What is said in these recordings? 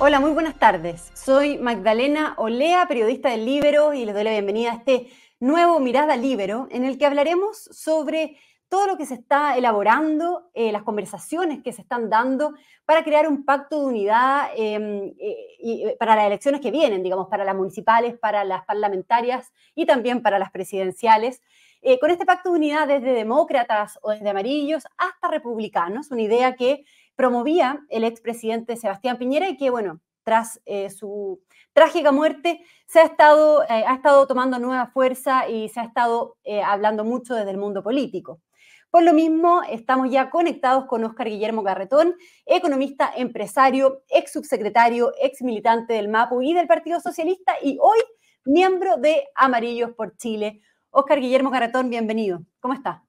Hola, muy buenas tardes. Soy Magdalena Olea, periodista del Libero, y les doy la bienvenida a este nuevo Mirada Libero, en el que hablaremos sobre todo lo que se está elaborando, eh, las conversaciones que se están dando para crear un pacto de unidad em, eh, eh, para las elecciones que vienen, digamos, para las municipales, para las parlamentarias y también para las presidenciales. con este pacto de unidad desde demócratas o desde amarillos hasta republicanos, una idea que promovía el expresidente Sebastián Piñera y que, bueno, tras eh, su trágica muerte, se ha estado, eh, ha estado tomando nueva fuerza y se ha estado eh, hablando mucho desde el mundo político. Por lo mismo, estamos ya conectados con Óscar Guillermo Garretón, economista, empresario, ex subsecretario, ex militante del MAPU y del Partido Socialista y hoy miembro de Amarillos por Chile. Óscar Guillermo Garretón, bienvenido. ¿Cómo está?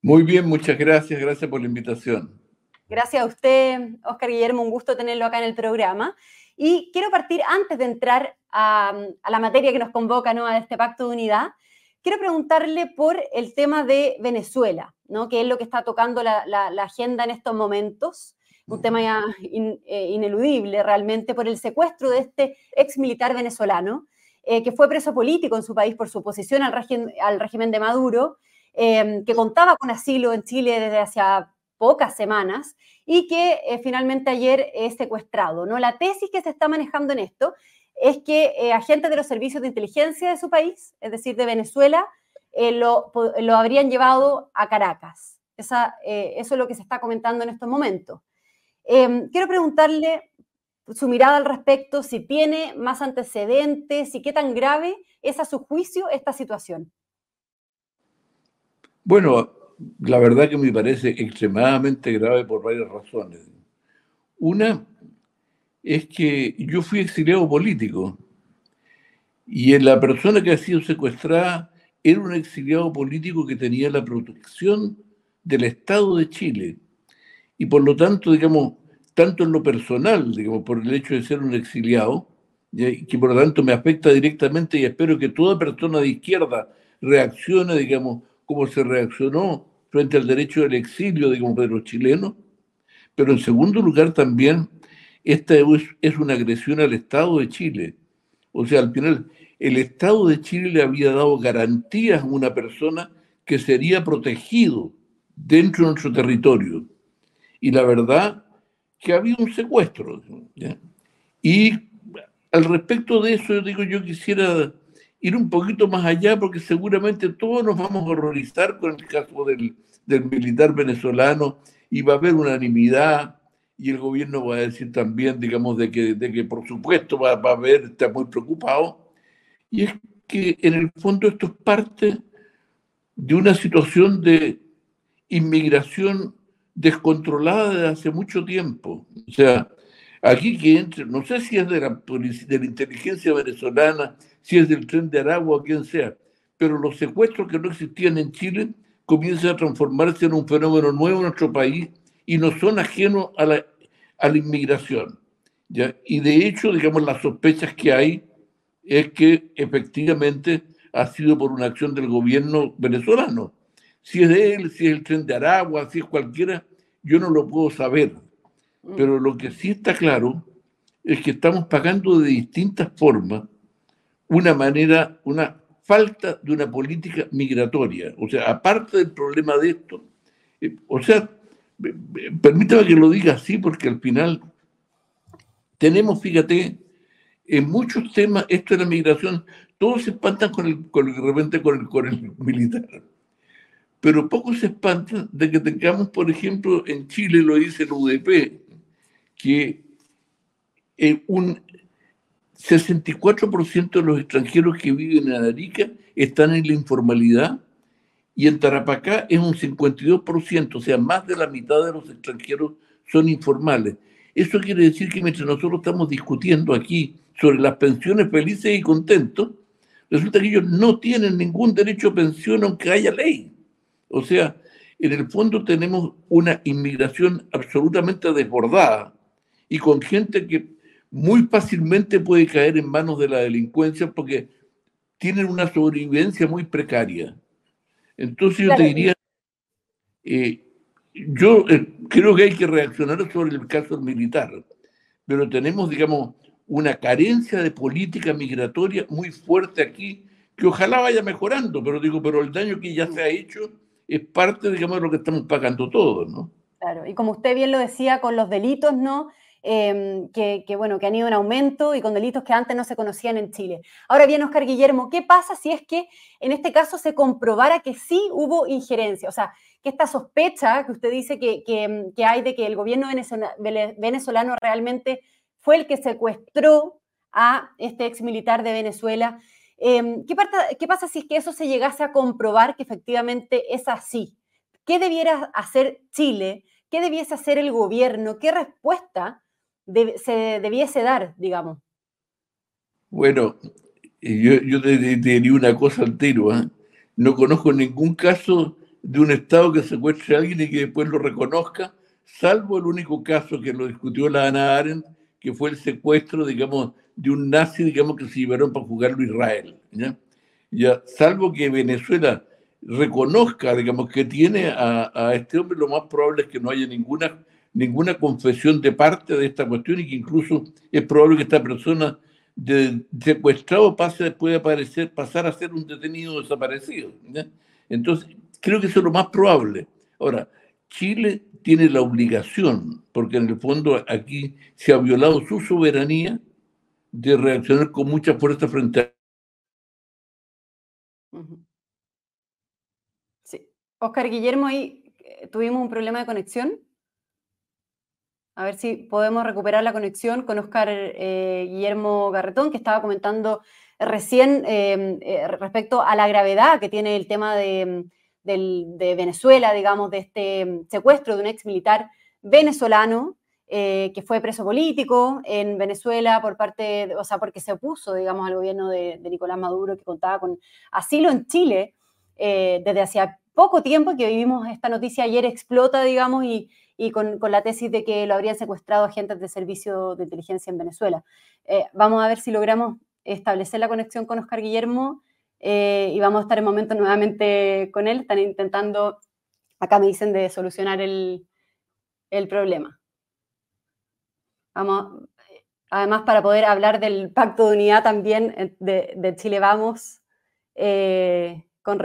Muy bien, muchas gracias. Gracias por la invitación. Gracias a usted, Oscar Guillermo, un gusto tenerlo acá en el programa. Y quiero partir, antes de entrar a, la materia que nos convoca ¿no? a este pacto de unidad, quiero preguntarle por el tema de Venezuela, ¿no? que es lo que está tocando la, agenda en estos momentos, un tema ya eh, ineludible realmente, por el secuestro de este ex militar venezolano, eh, que fue preso político en su país por su oposición al, régimen de Maduro, eh, que contaba con asilo en Chile desde hace pocas semanas y que eh, finalmente ayer es secuestrado. ¿no? La tesis que se está manejando en esto es que eh, agentes de los servicios de inteligencia de su país, es decir, de Venezuela, eh, lo, lo, habrían llevado a Caracas. Esa, eso es lo que se está comentando en estos momentos. Em, quiero preguntarle su mirada al respecto, si tiene más antecedentes y qué tan grave es a su juicio esta situación. Bueno, la verdad que me parece extremadamente grave por varias razones. Una es que yo fui exiliado político y la persona que ha sido secuestrada era un exiliado político que tenía la protección del Estado de Chile. Y por lo tanto, digamos, tanto en lo personal, digamos, por el hecho de ser un exiliado, que por lo tanto me afecta directamente y espero que toda persona de izquierda reaccione, digamos, como se reaccionó frente al derecho del exilio, de los chilenos, pero en segundo lugar también esta es una agresión al Estado de Chile. O sea, al final, el Estado de Chile le había dado garantías a una persona que sería protegido dentro de nuestro territorio. Y la verdad que había un secuestro. Y al respecto de eso, yo digo, yo quisiera ir un poquito más allá porque seguramente todos nos vamos a horrorizar con el caso del, del militar venezolano y va a haber unanimidad y el gobierno va a decir también, digamos, de que, de que por supuesto va, va a haber, está muy preocupado. Y es que en el fondo esto es parte de una situación de inmigración descontrolada desde hace mucho tiempo. O sea, aquí que entre, no sé si es de la, de la inteligencia venezolana, si es del tren de Aragua o quien sea, pero los secuestros que no existían en Chile comienzan a transformarse en un fenómeno nuevo en nuestro país y no son ajenos a la, a la inmigración. ¿ya? Y de hecho, digamos, las sospechas que hay es que efectivamente ha sido por una acción del gobierno venezolano. Si es de él, si es el tren de Aragua, si es cualquiera, yo no lo puedo saber. Mm. Pero lo que sí está claro es que estamos pagando de distintas formas una manera, una falta de una política migratoria. O sea, aparte del problema de esto, eh, o sea, permítame que lo diga así porque al final tenemos, fíjate, en muchos temas, esto de la migración, todos se espantan con el, con de repente con el, con el militar. Pero pocos se espantan de que tengamos, por ejemplo, en Chile, lo dice el UDP, que eh, un 64% de los extranjeros que viven en Arica están en la informalidad y en Tarapacá es un 52%, o sea, más de la mitad de los extranjeros son informales. Eso quiere decir que mientras nosotros estamos discutiendo aquí sobre las pensiones felices y contentos, resulta que ellos no tienen ningún derecho a pensión aunque haya ley. O sea, en el fondo tenemos una inmigración absolutamente desbordada y con gente que muy fácilmente puede caer en manos de la delincuencia porque tienen una sobrevivencia muy precaria. Entonces yo te diría, eh, yo eh, creo que hay que reaccionar sobre el caso militar, pero tenemos, digamos, una carencia de política migratoria muy fuerte aquí, que ojalá vaya mejorando, pero digo, pero el daño que ya se ha hecho es parte, digamos, de lo que estamos pagando todos, ¿no? Claro, y como usted bien lo decía, con los delitos, ¿no? Em, que, bueno, que han ido en aumento y con delitos que antes no se conocían en Chile. Ahora bien, Oscar Guillermo, ¿qué pasa si es que en este caso se comprobara que sí hubo injerencia? O sea, que esta sospecha que usted dice que, que hay de que el gobierno venezolano realmente fue el que secuestró a este ex militar de Venezuela. Em, ¿qué, ¿Qué pasa si es que eso se llegase a comprobar que efectivamente es así? ¿Qué debiera hacer Chile? ¿Qué debiese hacer el gobierno? ¿Qué respuesta se debiese dar, digamos? Bueno, yo, yo te, diría una cosa antigua. ¿eh? No conozco ningún caso de un Estado que secuestre a alguien y que después lo reconozca, salvo el único caso que lo discutió la Ana Arendt, que fue el secuestro, digamos, de un nazi, digamos, que se llevaron para jugarlo Israel. ¿ya? Ya, salvo que Venezuela reconozca, digamos, que tiene a, a, este hombre, lo más probable es que no haya ninguna, ninguna confesión de parte de esta cuestión y que incluso es probable que esta persona de, secuestrado pase, puede aparecer, pasar a ser un detenido desaparecido. Entonces, creo que eso es lo más probable. Ahora, Chile tiene la obligación, porque en el fondo aquí se ha violado su soberanía, de reaccionar con mucha fuerza frente a Oscar Guillermo, ahí eh, tuvimos un problema de conexión. A ver si podemos recuperar la conexión con Oscar eh, Guillermo Garretón, que estaba comentando recién em, eh, respecto a la gravedad que tiene el tema de, Venezuela, digamos, de este secuestro de un ex militar venezolano que fue preso político en Venezuela por parte, o sea, porque se opuso, digamos, al gobierno de, Nicolás Maduro, que contaba con asilo en Chile desde hacía poco tiempo que vivimos esta noticia ayer explota, digamos, y, con, la tesis de que lo habrían secuestrado agentes de servicio de inteligencia en Venezuela. Eh, vamos a ver si logramos establecer la conexión con Oscar Guillermo eh, y vamos a estar en momento nuevamente con él. Están intentando, acá me dicen, de solucionar el, problema. Vamos, además, para poder hablar del pacto de unidad también eh, de, Chile Vamos con,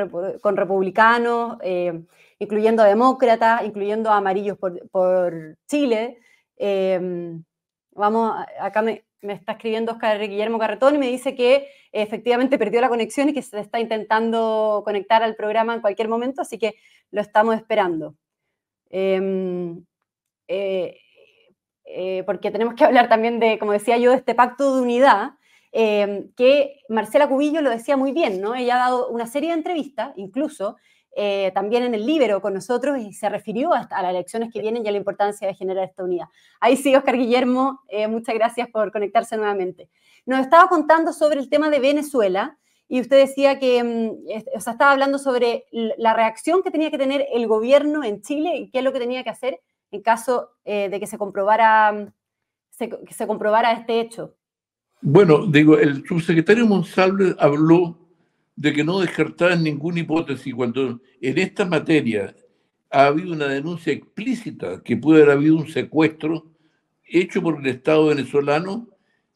republicanos, eh, incluyendo a demócratas, incluyendo a amarillos por, Chile. Em, vamos, acá me, está escribiendo Oscar Guillermo Carretón y me dice que efectivamente perdió la conexión y que se está intentando conectar al programa en cualquier momento, así que lo estamos esperando. Em, eh, eh, porque tenemos que hablar también de, como decía yo, de este pacto de unidad Em, que Marcela Cubillo lo decía muy bien, ¿no? Ella ha dado una serie de entrevistas, incluso eh, también en el Libero con nosotros, y se refirió a, las elecciones que vienen y a la importancia de generar esta unidad. Ahí sí, Oscar Guillermo, eh, muchas gracias por conectarse nuevamente. Nos estaba contando sobre el tema de Venezuela, y usted decía que, mm, o sea, estaba hablando sobre la reacción que tenía que tener el gobierno en Chile y qué es lo que tenía que hacer en caso eh, de comprobara, que se comprobara este hecho. Bueno, digo, el subsecretario Monsalve habló de que no descartaba ninguna hipótesis cuando en esta materia ha habido una denuncia explícita que puede haber habido un secuestro hecho por el Estado venezolano.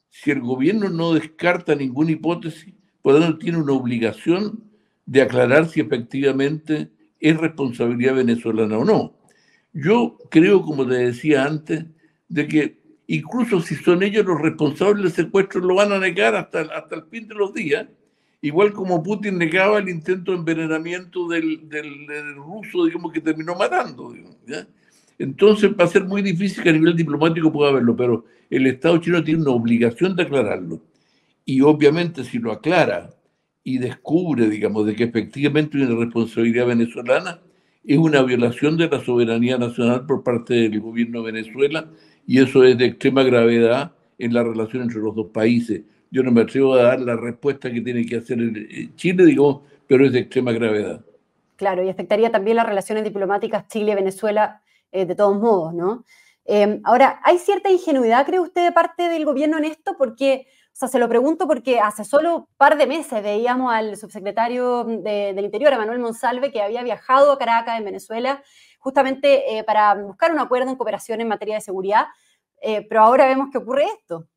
Si el gobierno no descarta ninguna hipótesis, pues tiene una obligación de aclarar si efectivamente es responsabilidad venezolana o no. Yo creo, como te decía antes, de que incluso si son ellos los responsables del secuestro, lo van a negar hasta, hasta el fin de los días, igual como Putin negaba el intento de envenenamiento del, del, ruso, digamos, que terminó matando. Entonces va a ser muy difícil que a nivel diplomático pueda haberlo, pero el Estado chino tiene una obligación de aclararlo. Y obviamente si lo aclara y descubre, digamos, de que efectivamente hay una responsabilidad venezolana, es una violación de la soberanía nacional por parte del gobierno de Venezuela y eso es de extrema gravedad en la relación entre los dos países. Yo no me atrevo a dar la respuesta que tiene que hacer Chile, digo, pero es de extrema gravedad. Claro, y afectaría también las relaciones diplomáticas Chile-Venezuela eh, de todos modos, ¿no? Em, ahora, ¿hay cierta ingenuidad, cree usted, de parte del gobierno en esto? Porque, o sea, se lo pregunto porque hace solo un par de meses veíamos al subsecretario del Interior, Manuel Monsalve, que había viajado a Caracas, en Venezuela, justamente eh, para buscar un acuerdo en cooperación en materia de seguridad. eh, pero ahora vemos que ocurre esto.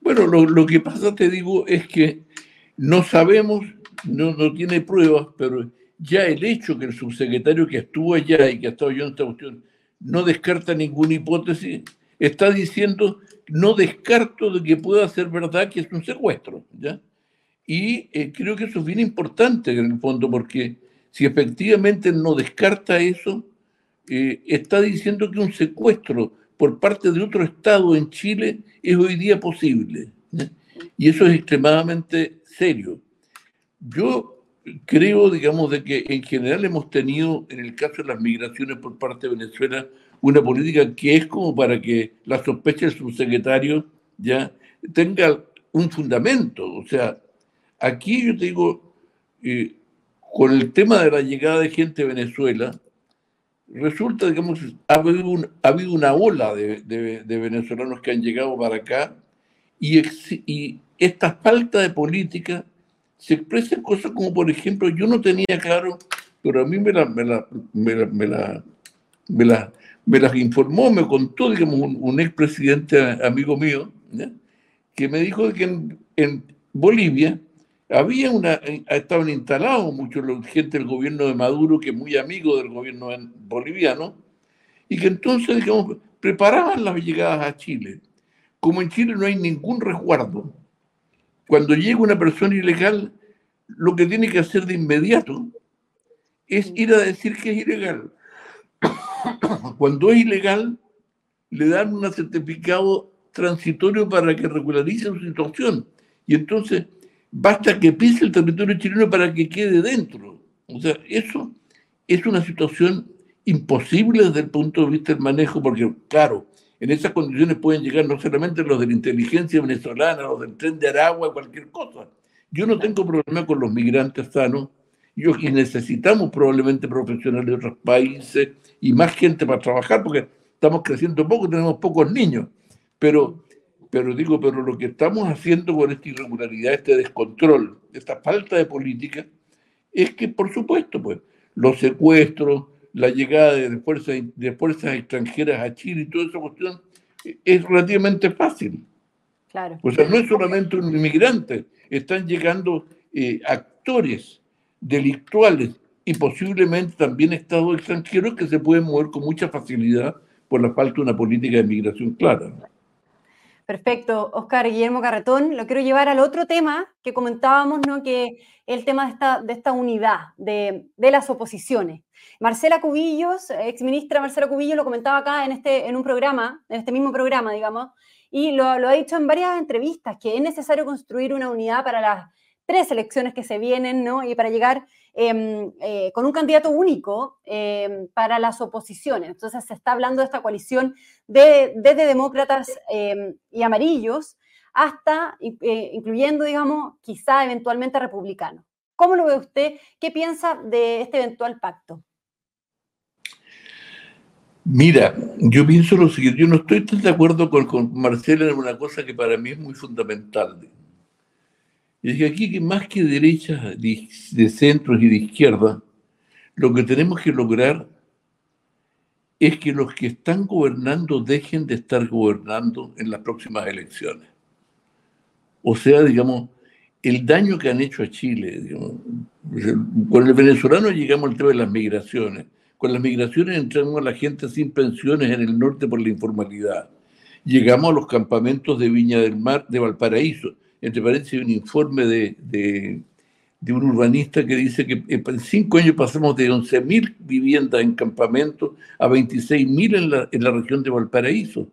Bueno, lo, que pasa, te digo, es que no sabemos, no, no tiene pruebas, pero ya el hecho que el subsecretario que estuvo allá y que ha estado yo en esta cuestión no descarta ninguna hipótesis, está diciendo, no descarto de que pueda ser verdad que es un secuestro, ¿ya? Y eh, creo que eso es bien importante en el fondo, porque si efectivamente no descarta eso, eh, está diciendo que un secuestro por parte de otro Estado en Chile es hoy día posible. Y eso es extremadamente serio. Yo creo, digamos, de que en general hemos tenido, en el caso de las migraciones por parte de Venezuela, una política que es como para que la sospecha del subsecretario ya tenga un fundamento. O sea, aquí yo te digo, eh, con el tema de la llegada de gente a Venezuela, resulta, digamos, ha habido, ha habido una ola de, venezolanos que han llegado para acá y, esta falta de política se expresa en cosas como, por ejemplo, yo no tenía claro, pero a mí me la, me la, me la, me la, me la, informó, me contó, digamos, un, un expresidente amigo mío, que me dijo que en Bolivia había una, eh, estaban instalados muchos gente del gobierno de Maduro, que es muy amigo del gobierno boliviano, y que entonces, digamos, preparaban las llegadas a Chile. Como en Chile no hay ningún resguardo, cuando llega una persona ilegal, lo que tiene que hacer de inmediato es ir a decir que es ilegal. Cuando es ilegal, le dan un certificado transitorio para que regularice su situación. Y entonces basta que pise el territorio chileno para que quede dentro. O sea, eso es una situación imposible desde el punto de vista del manejo, porque, claro, en esas condiciones pueden llegar no solamente los de la inteligencia venezolana, los del tren de Aragua, cualquier cosa. Yo no tengo problema con los migrantes sanos, yo, y necesitamos probablemente profesionales de otros países y más gente para trabajar, porque estamos creciendo poco, tenemos pocos niños. Pero pero digo, pero lo que estamos haciendo con esta irregularidad, este descontrol, esta falta de política, es que, por supuesto, pues, los secuestros, la llegada de fuerzas, de fuerzas extranjeras a Chile y toda esa cuestión es relativamente fácil. Claro. O sea, no es solamente un inmigrante, están llegando eh, actores delictuales y posiblemente también estados extranjeros que se pueden mover con mucha facilidad por la falta de una política de migración clara. Perfecto, Oscar Guillermo Carretón. Lo quiero llevar al otro tema que comentábamos, ¿no? que el tema de esta, de esta unidad de, de, las oposiciones. Marcela Cubillos, exministra Marcela Cubillos, lo comentaba acá en, este, en un programa, en este mismo programa, digamos, y lo, lo ha dicho en varias entrevistas, que es necesario construir una unidad para las tres elecciones que se vienen, ¿no? Y para llegar con un candidato único em, para las oposiciones. Entonces se está hablando de esta coalición de, desde demócratas em, y amarillos hasta, eh, incluyendo, digamos, quizá eventualmente republicanos. ¿Cómo lo ve usted? ¿Qué piensa de este eventual pacto? Mira, yo pienso lo siguiente, yo no estoy tan de acuerdo con, con Marcela en una cosa que para mí es muy fundamental. Y es que aquí, más que derechas, de centros y de izquierda, lo que tenemos que lograr es que los que están gobernando dejen de estar gobernando en las próximas elecciones. O sea, digamos, el daño que han hecho a Chile. con el venezolano llegamos al tema de las migraciones. Con las migraciones entramos a la gente sin pensiones en el norte por la informalidad. Llegamos a los campamentos de Viña del Mar, de Valparaíso entre paréntesis, un informe de, de, un urbanista que dice que en cinco años pasamos de 11.000 viviendas en campamento a 26.000 en la, en la región de Valparaíso.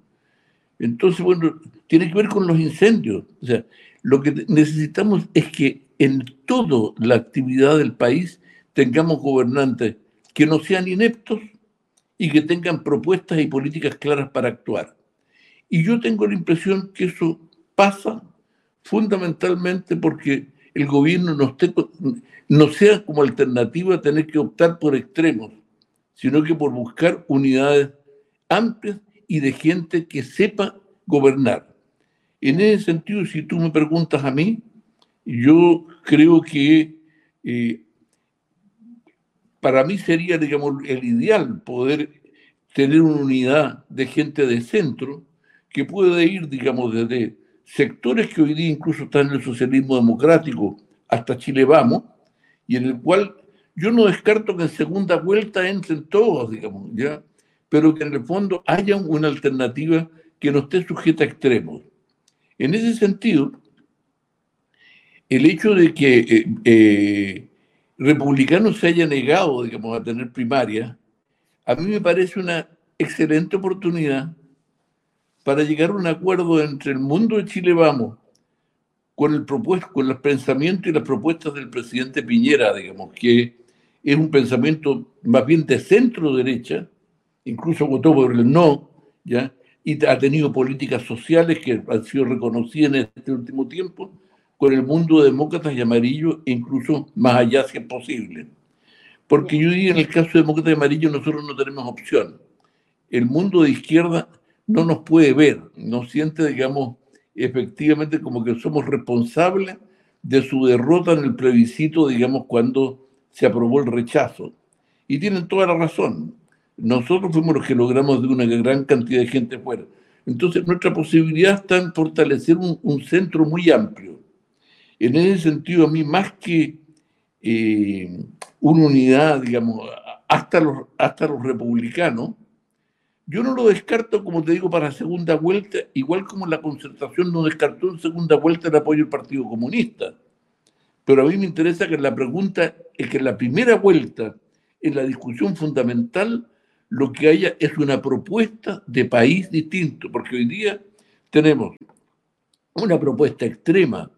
Entonces, bueno, tiene que ver con los incendios. O sea, lo que necesitamos es que en toda la actividad del país tengamos gobernantes que no sean ineptos y que tengan propuestas y políticas claras para actuar. Y yo tengo la impresión que eso pasa fundamentalmente porque el gobierno no, sea como alternativa tener que optar por extremos, sino que por buscar unidades amplias y de gente que sepa gobernar. En ese sentido, si tú me preguntas a mí, yo creo que eh, para mí sería, digamos, el ideal poder tener una unidad de gente de centro que puede ir, digamos, desde sectores que hoy día incluso están en el socialismo democrático hasta Chile Vamos, y en el cual yo no descarto que en segunda vuelta entren todos, digamos, ¿ya? pero que en el fondo haya una alternativa que no esté sujeta a extremos. En ese sentido, el hecho de que eh, eh, republicanos se haya negado, digamos, a tener primaria, a mí me parece una excelente oportunidad para llegar a un acuerdo entre el mundo de Chile Vamos con el con los pensamientos y las propuestas del presidente Piñera, digamos, que es un pensamiento más bien de centro derecha, incluso votó por el no, ¿ya? y ha tenido políticas sociales que han sido reconocidas en este último tiempo con el mundo de demócratas y amarillos, e incluso más allá si es posible. Porque yo diría, en el caso de demócratas y amarillos, nosotros no tenemos opción. El mundo de izquierda no nos puede ver, nos siente, digamos, efectivamente como que somos responsables de su derrota en el plebiscito, digamos, cuando se aprobó el rechazo. Y tienen toda la razón. Nosotros fuimos los que logramos de una gran cantidad de gente fuera. Entonces, nuestra posibilidad está en fortalecer un, centro muy amplio. En ese sentido, a mí, más que eh, una unidad, digamos, hasta los, hasta los republicanos, yo no lo descarto, como te digo, para segunda vuelta, igual como la concertación no descartó en segunda vuelta el apoyo del Partido Comunista. Pero a mí me interesa que la pregunta es que en la primera vuelta, en la discusión fundamental, lo que haya es una propuesta de país distinto, porque hoy día tenemos una propuesta extrema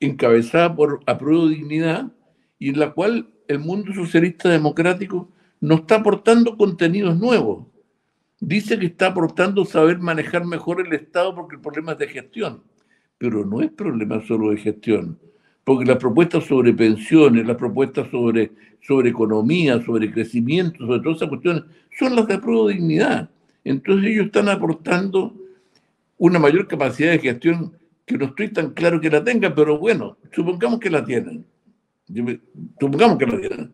encabezada por Apruebo Dignidad y en la cual el mundo socialista democrático no está aportando contenidos nuevos. Dice que está aportando saber manejar mejor el Estado porque el problema es de gestión, pero no es problema solo de gestión porque las propuestas sobre pensiones, las propuestas sobre, sobre economía, sobre crecimiento, sobre todas esas cuestiones, son las de prueba de dignidad. Entonces ellos están aportando una mayor capacidad de gestión que no estoy tan claro que la tengan, pero bueno, supongamos que la tienen. Supongamos que la tienen.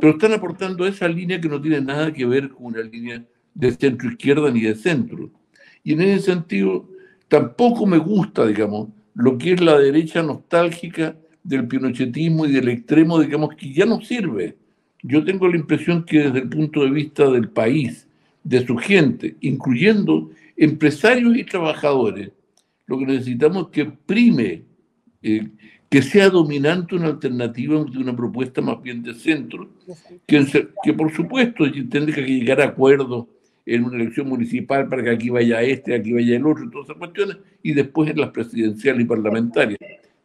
Pero están aportando esa línea que no tiene nada que ver con una línea de centro izquierda ni de centro. Y en ese sentido, tampoco me gusta, digamos, lo que es la derecha nostálgica del pinochetismo y del extremo, digamos, que ya no sirve. Yo tengo la impresión que desde el punto de vista del país, de su gente, incluyendo empresarios y trabajadores, lo que necesitamos es que prime, eh, que sea dominante una alternativa de una propuesta más bien de centro, que, que por supuesto tendría que llegar a acuerdos en una elección municipal para que aquí vaya este, aquí vaya el otro, todas esas cuestiones, y después en las presidenciales y parlamentarias.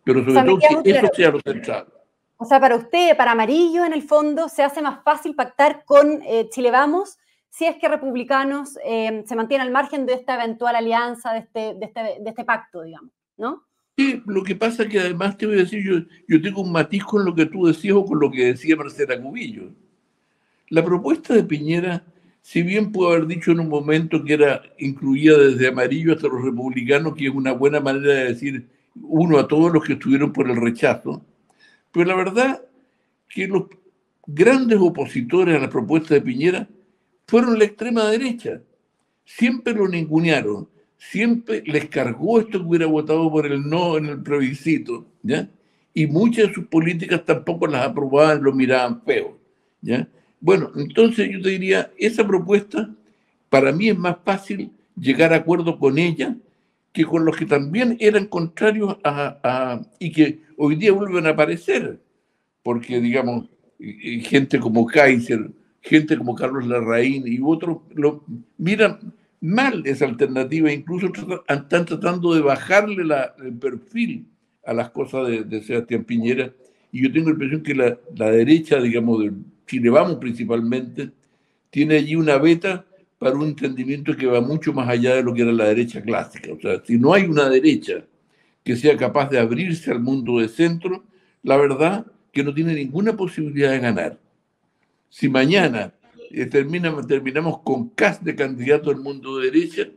Pero sobre todo que eso sea lo central. O sea, para usted, para Amarillo, en el fondo, se hace más fácil pactar con eh, Chile Vamos si es que republicanos eh, se mantienen al margen de esta eventual alianza, de este, de este, de este pacto, digamos, ¿no? Sí, lo que pasa es que además te voy a decir, yo, yo tengo un matiz con lo que tú decías o con lo que decía Marcela Cubillo. La propuesta de Piñera si bien puedo haber dicho en un momento que era incluida desde amarillo hasta los republicanos, que es una buena manera de decir uno a todos los que estuvieron por el rechazo, pero la verdad que los grandes opositores a la propuesta de Piñera fueron la extrema derecha. Siempre lo ningunearon, siempre les cargó esto que hubiera votado por el no en el plebiscito, ¿ya? Y muchas de sus políticas tampoco las aprobaban, lo miraban feo, ¿ya? Bueno, entonces yo te diría, esa propuesta para mí es más fácil llegar a acuerdo con ella que con los que también eran contrarios a, y que hoy día vuelven a aparecer, porque digamos, gente como Kaiser, gente como Carlos Larraín y otros lo miran mal esa alternativa, incluso están tratando de bajarle el perfil a las cosas de, Sebastián Piñera, y yo tengo la impresión que la, la derecha, digamos, del Chile Vamos principalmente, tiene allí una beta para un entendimiento que va mucho más allá de lo que era la derecha clásica. O sea, si no hay una derecha que sea capaz de abrirse al mundo de centro, la verdad que no tiene ninguna posibilidad de ganar. Si mañana eh, terminamos con CAS de candidato al mundo de derecha,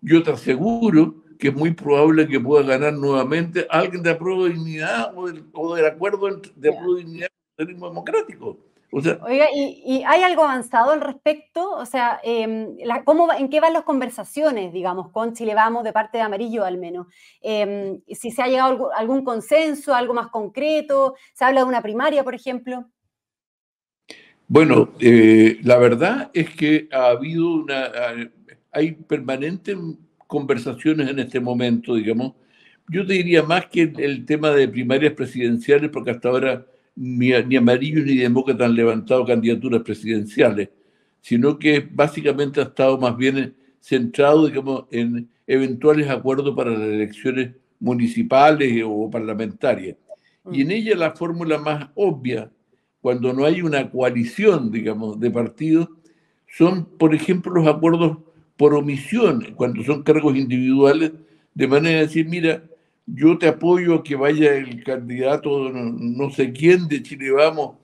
yo te aseguro que es muy probable que pueda ganar nuevamente alguien de apruebo de dignidad o del, acuerdo de apruebo de dignidad del democrático Oiga, ¿y, hay algo avanzado al respecto? O sea, em, ¿cómo, ¿en qué van las conversaciones, digamos, con Chile Vamos de parte de Amarillo al menos? Em, si se ha llegado a algún consenso, algo más concreto, ¿se habla de una primaria, por ejemplo? Bueno, eh, la verdad es que ha habido una, hay permanentes conversaciones en este momento, digamos. Yo te diría más que el tema de primarias presidenciales, porque hasta ahora ni, ni amarillos ni demócratas han levantado candidaturas presidenciales, sino que básicamente ha estado más bien centrado, digamos, en eventuales acuerdos para las elecciones municipales o parlamentarias. Y en mm. ella la fórmula más obvia, cuando no hay una coalición, digamos, de partidos, son, por ejemplo, los acuerdos por omisión, cuando son cargos individuales, de manera de decir, mira, yo te apoyo a que vaya el candidato no, sé quién de Chile Vamos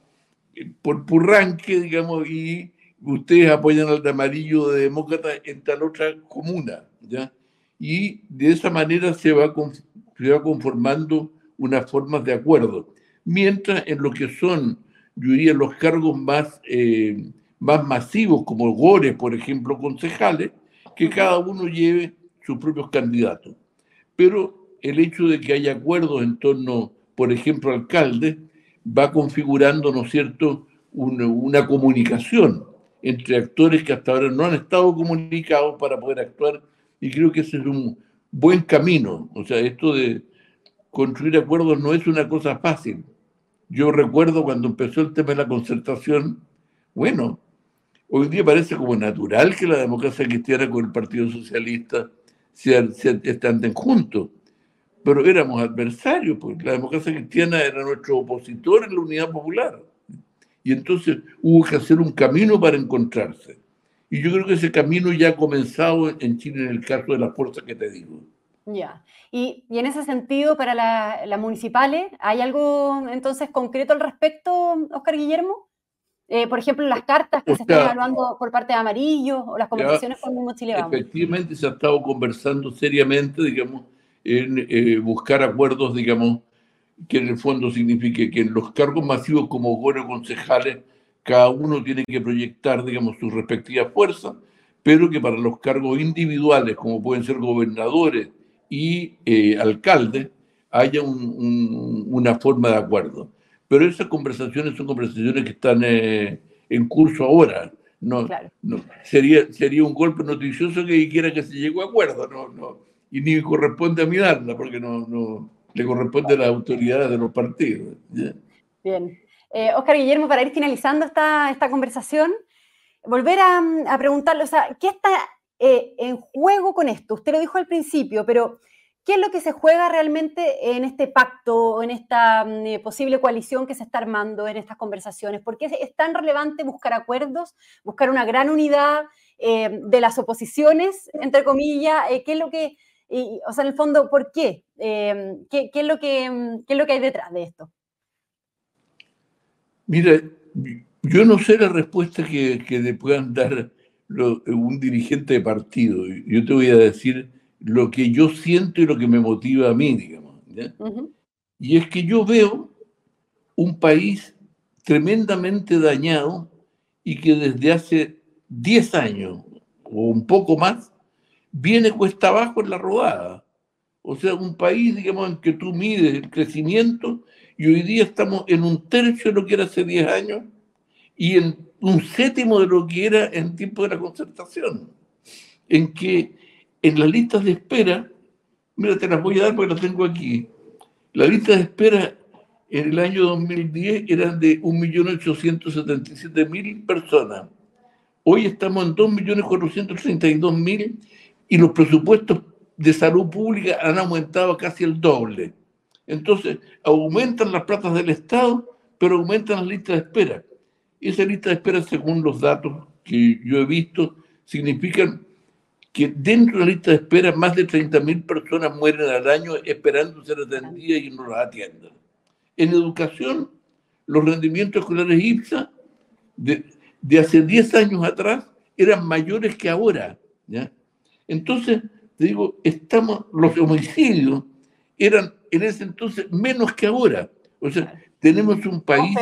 eh, por Purranque, digamos, y ustedes apoyan al de amarillo de demócrata en tal otra comuna, ¿ya? Y de esa manera se va, se va conformando unas formas de acuerdo. Mientras en lo que son, yo diría, los cargos más, eh, más masivos, como Gores, por ejemplo, concejales, que cada uno lleve sus propios candidatos. Pero el hecho de que haya acuerdos en torno, por ejemplo, alcalde, va configurando, ¿no cierto?, una, comunicación entre actores que hasta ahora no han estado comunicados para poder actuar y creo que ese es un buen camino. O sea, esto de construir acuerdos no es una cosa fácil. Yo recuerdo cuando empezó el tema de la concertación, bueno, hoy día parece como natural que la democracia cristiana con el Partido Socialista se, se, estén juntos pero éramos adversarios, porque la democracia cristiana era nuestro opositor en la unidad popular. Y entonces hubo que hacer un camino para encontrarse. Y yo creo que ese camino ya ha comenzado en Chile en el caso de las fuerzas que te digo. Ya. Y, y en ese sentido, para las municipales, ¿hay algo entonces concreto al respecto, Oscar Guillermo? Eh, por ejemplo, las cartas que se están evaluando por parte de Amarillo o las conversaciones con el mismo Chile Efectivamente, se ha estado conversando seriamente, digamos, en eh, buscar acuerdos, digamos, que en el fondo signifique que en los cargos masivos como buenos concejales, cada uno tiene que proyectar, digamos, sus respectivas fuerzas, pero que para los cargos individuales, como pueden ser gobernadores y eh, alcaldes, haya una forma de acuerdo. Pero esas conversaciones son conversaciones que están eh, en curso ahora. No, no, sería, sería un golpe noticioso que quiera que se llegue a acuerdo. No, no, y ni corresponde a mirarla, porque no, no le corresponde a las autoridades de los partidos. Bien. Eh, Oscar Guillermo, para ir finalizando esta, esta conversación, volver a, a preguntarle, o sea, ¿qué está eh, en juego con esto? Usted lo dijo al principio, pero ¿qué es lo que se juega realmente en este pacto, en esta mm, eh, posible coalición que se está armando en estas conversaciones? ¿Por qué es tan relevante buscar acuerdos, buscar una gran unidad de las oposiciones, entre comillas? ¿Qué es lo que y, o sea, en el fondo, ¿por qué? Em, ¿qué, es lo que, ¿Qué es lo que hay detrás de esto? Mira, yo no sé la respuesta que, que le puedan dar un dirigente de partido. Yo te voy a decir lo que yo siento y lo que me motiva a mí, digamos. Y es que yo veo un país tremendamente dañado y que desde hace 10 años o un poco más viene cuesta abajo en la rodada. O sea, un país, digamos, en que tú mides el crecimiento y hoy día estamos en un tercio de lo que era hace 10 años y en un séptimo de lo que era en tiempo de la concertación. En que en las listas de espera, mira, te las voy a dar porque las tengo aquí. La lista de espera en el año 2010 eran de 1.877.000 personas. Hoy estamos en 2.432.000 y los presupuestos de salud pública han aumentado casi el doble. Entonces, aumentan las plazas del Estado, pero aumentan las listas de espera. Y esa lista de espera, según los datos que yo he visto, significan que dentro de la lista de espera más de 30.000 personas mueren al año esperando ser atendidas y no las atiendan. En educación, los rendimientos escolares IPSA de, de hace 10 años atrás eran mayores que ahora. ¿ya? Entonces, te digo, estamos, los homicidios eran en ese entonces menos que ahora. O sea, tenemos un país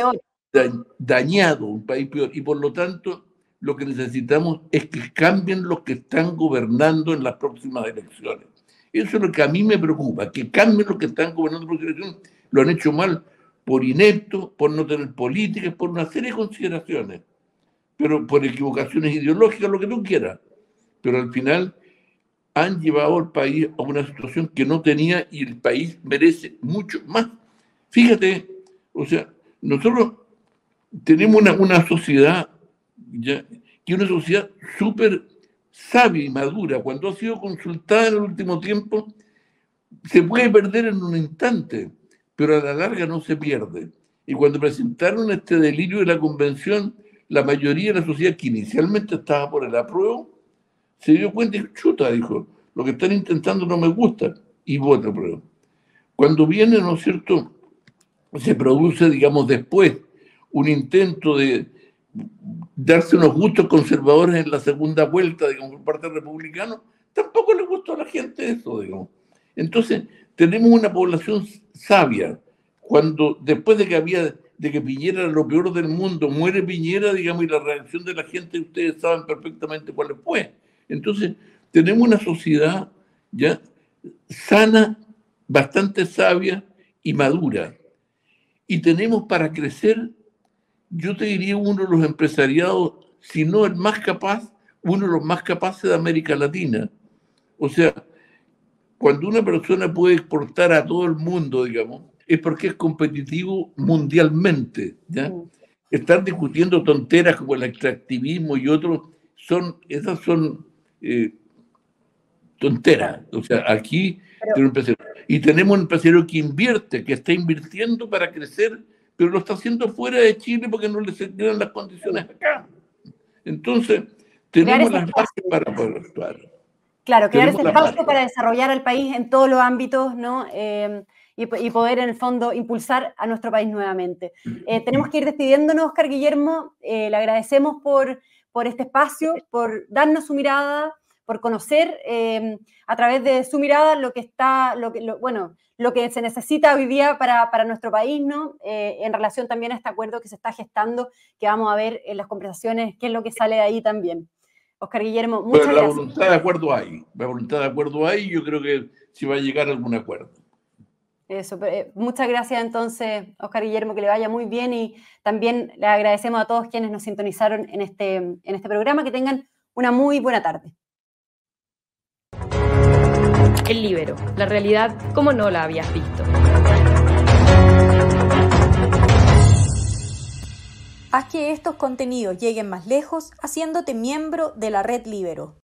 dañado, un país peor. Y por lo tanto, lo que necesitamos es que cambien los que están gobernando en las próximas elecciones. Eso es lo que a mí me preocupa, que cambien los que están gobernando en las próximas elecciones. Lo han hecho mal por inepto, por no tener políticas, por una serie de consideraciones, pero por equivocaciones ideológicas, lo que tú quieras. Pero al final han llevado al país a una situación que no tenía y el país merece mucho más. Fíjate, o sea, nosotros tenemos una, una sociedad ¿ya? que es una sociedad súper sabia y madura. Cuando ha sido consultada en el último tiempo, se puede perder en un instante, pero a la larga no se pierde. Y cuando presentaron este delirio de la convención, la mayoría de la sociedad que inicialmente estaba por el apruebo, se dio cuenta y chuta, dijo, lo que están intentando no me gusta, y vota apruebo. Cuando viene, ¿no es cierto?, se produce, digamos, después un intento de darse unos gustos conservadores en la segunda vuelta, digamos, por parte republicano, tampoco le gustó a la gente eso, digamos. Entonces, tenemos una población sabia. Cuando, después de que había, de que Piñera era lo peor del mundo, muere Piñera, digamos, y la reacción de la gente, ustedes saben perfectamente cuál fue. Entonces, tenemos una sociedad ya sana, bastante sabia y madura. Y tenemos para crecer, yo te diría, uno de los empresariados, si no el más capaz, uno de los más capaces de América Latina. O sea, cuando una persona puede exportar a todo el mundo, digamos, es porque es competitivo mundialmente. ¿ya? Mm. Estar discutiendo tonteras como el extractivismo y otros, son, esas son eh, tonteras. O sea, aquí y tenemos un empresario que invierte, que está invirtiendo para crecer, pero lo está haciendo fuera de Chile porque no le dan las condiciones acá. Entonces, tenemos las bases para poder actuar. Claro, crear ese espacio para desarrollar al país en todos los ámbitos, ¿no? Eh, y, poder en el fondo impulsar a nuestro país nuevamente. Eh, tenemos que ir despidiéndonos, Oscar Guillermo. Eh, le agradecemos por, por este espacio, por darnos su mirada, por conocer em, a través de su mirada lo que está, lo que, bueno, lo que se necesita hoy día para, para nuestro país, ¿no? Eh, en relación también a este acuerdo que se está gestando, que vamos a ver en las conversaciones qué es lo que sale de ahí también. Oscar Guillermo, muchas gracias. La voluntad de acuerdo hay, la voluntad de acuerdo hay, yo creo que se va a llegar a algún acuerdo. Eso, eh, muchas gracias entonces, Oscar Guillermo, que le vaya muy bien y también le agradecemos a todos quienes nos sintonizaron en este, en este programa, que tengan una muy buena tarde. El libero, la realidad como no la habías visto. Haz que estos contenidos lleguen más lejos haciéndote miembro de la red Libero.